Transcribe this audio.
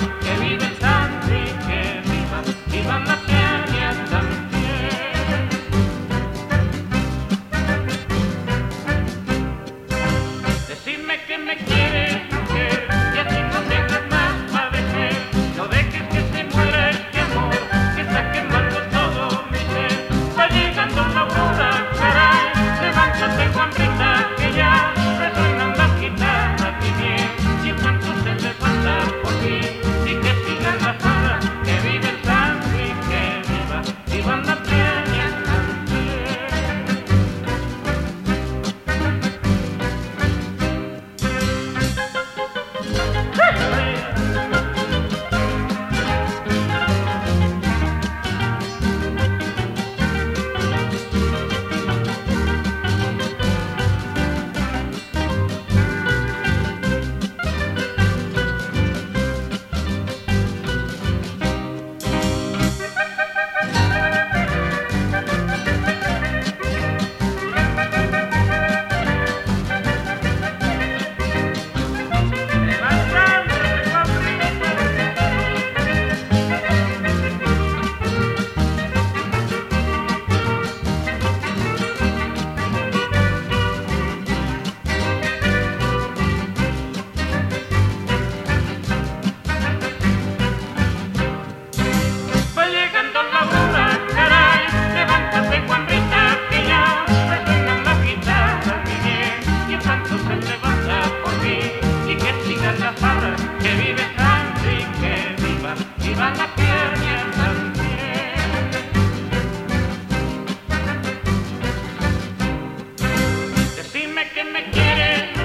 en me, que me quieres.